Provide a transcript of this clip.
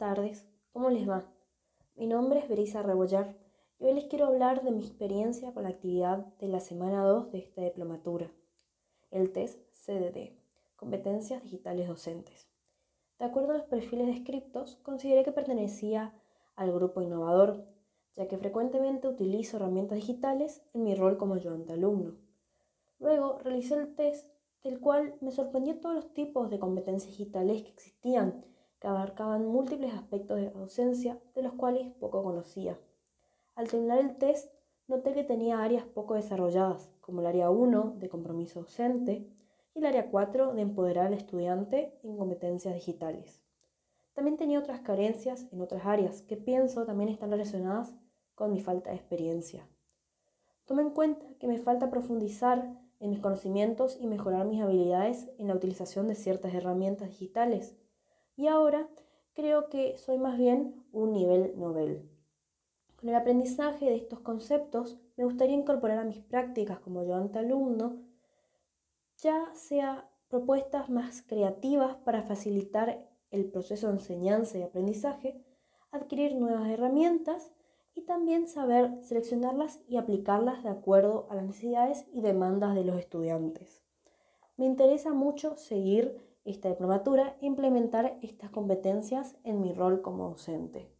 les va? Mi nombre es Berisa Rebollar y hoy les quiero hablar de mi experiencia con la actividad de la semana 2 de esta diplomatura, el test CDD, Competencias Digitales Docentes. De acuerdo a los perfiles descriptos, consideré que pertenecía al grupo innovador, ya que frecuentemente utilizo herramientas digitales en mi rol como ayudante alumno. Luego realicé el test, del cual me sorprendió todos los tipos de competencias digitales que existían que abarcaban múltiples aspectos de la docencia de los cuales poco conocía. Al terminar el test, noté que tenía áreas poco desarrolladas, como el área 1 de compromiso docente y el área 4 de empoderar al estudiante en competencias digitales. También tenía otras carencias en otras áreas que pienso también están relacionadas con mi falta de experiencia. Tomé en cuenta que me falta profundizar en mis conocimientos y mejorar mis habilidades en la utilización de ciertas herramientas digitales y ahora creo que soy más bien un nivel novel. Con el aprendizaje de estos conceptos me gustaría incorporar a mis prácticas como ayudante alumno, ya sea propuestas más creativas para facilitar el proceso de enseñanza y aprendizaje, adquirir nuevas herramientas y también saber seleccionarlas y aplicarlas de acuerdo a las necesidades y demandas de los estudiantes. Me interesa mucho seguir esta diplomatura implementar estas competencias en mi rol como docente.